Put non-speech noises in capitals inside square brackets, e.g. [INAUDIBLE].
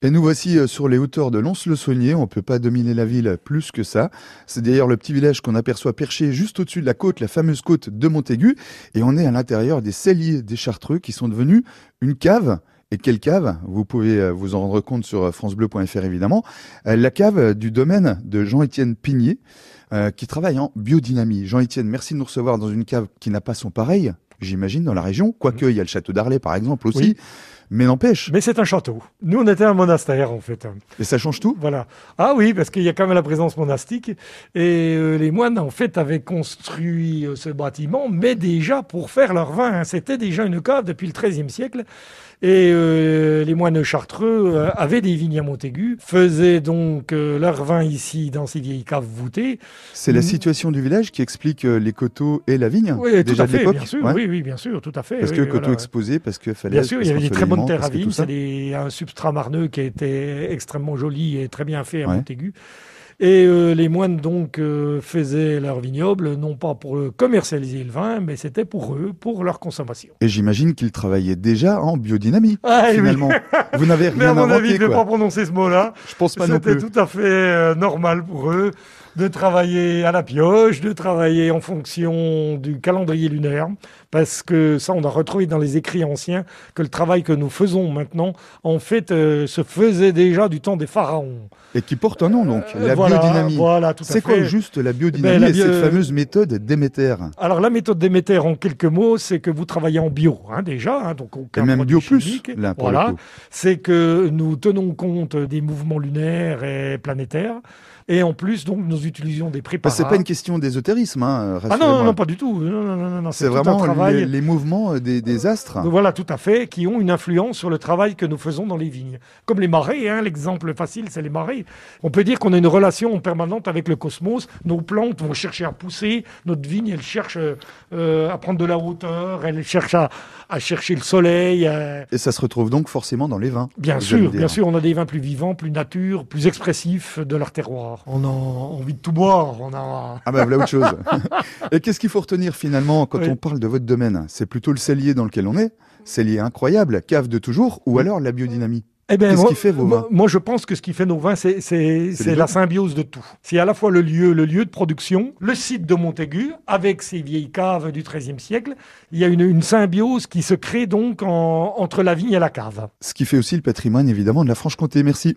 Et nous voici euh, sur les hauteurs de Lons-le-Saunier. On ne peut pas dominer la ville plus que ça. C'est d'ailleurs le petit village qu'on aperçoit perché juste au-dessus de la côte, la fameuse côte de Montaigu. Et on est à l'intérieur des celliers des Chartreux qui sont devenus une cave. Et quelle cave? Vous pouvez euh, vous en rendre compte sur euh, francebleu.fr évidemment. La cave du domaine de Jean-Étienne Pigné qui travaille en biodynamie. Jean-Étienne, merci de nous recevoir dans une cave qui n'a pas son pareil, j'imagine, dans la région. Quoique, il y a le château d'Arlay par exemple aussi. Mais n'empêche. Mais c'est un château. Nous, on était un monastère, en fait. Et ça change tout Voilà. Ah oui, parce qu'il y a quand même la présence monastique. Et euh, les moines, en fait, avaient construit euh, ce bâtiment, mais déjà pour faire leur vin. C'était déjà une cave depuis le XIIIe siècle. Et euh, les moines chartreux euh, avaient des vignes à Montaigu, faisaient donc euh, leur vin ici dans ces vieilles caves voûtées. C'est la situation du village qui explique les coteaux et la vigne Oui, tout à fait, bien sûr. Oui, oui, bien sûr, tout à fait. Parce que coteaux exposés, parce qu'il fallait. Bien sûr, il y avait des très bonnes C'est un substrat marneux qui était extrêmement joli et très bien fait à Montaigu. Et euh, les moines donc euh, faisaient leur vignoble non pas pour commercialiser le vin, mais c'était pour eux, pour leur consommation. Et j'imagine qu'ils travaillaient déjà en biodynamie. Ah, finalement, vous n'avez [LAUGHS] rien mais à mon avis, je ne vais pas prononcer ce mot-là. Je pense pas non plus. C'était tout à fait euh, normal pour eux de travailler à la pioche, de travailler en fonction du calendrier lunaire, parce que ça, on a retrouvé dans les écrits anciens que le travail que nous faisons maintenant, en fait, se faisait déjà du temps des pharaons. Et qui porte un nom, donc, la biodynamie. Voilà, C'est quoi juste la biodynamie ben, et cette fameuse méthode Déméter Alors, la méthode Déméter, en quelques mots, c'est que vous travaillez en bio, hein, déjà, hein, donc aucun et même bio plus, là, voilà. C'est que nous tenons compte des mouvements lunaires et planétaires. Et en plus, donc, nous utilisons des préparats. c'est pas une question d'ésotérisme, hein, Ah non, non, pas du tout. Non, non, non, c'est vraiment travail... les, mouvements euh, des, des, astres. Voilà, tout à fait, qui ont une influence sur le travail que nous faisons dans les vignes. Comme les marées, hein, l'exemple facile, c'est les marées. On peut dire qu'on a une relation permanente avec le cosmos. Nos plantes vont chercher à pousser, notre vigne, elle cherche euh, à prendre de la hauteur, elle cherche à, à chercher le soleil. Et ça se retrouve donc forcément dans les vins. Bien sûr, bien sûr, on a des vins plus vivants, plus nature, plus expressifs de leur terroir. On a envie de tout boire. On a... Ah ben voilà autre chose. [LAUGHS] Et qu'est-ce qu'il faut retenir finalement quand on parle de votre domaine? C'est plutôt le cellier dans lequel on est, cellier incroyable, cave de toujours, ou alors la biodynamie? Eh ben, Qu'est-ce qui fait vos vins Moi, je pense que ce qui fait nos vins, c'est la symbiose de tout. C'est à la fois le lieu, le lieu de production, le site de Montaigu, avec ses vieilles caves du XIIIe siècle. Il y a une, une symbiose qui se crée donc en, entre la vigne et la cave. Ce qui fait aussi le patrimoine, évidemment, de la Franche-Comté. Merci.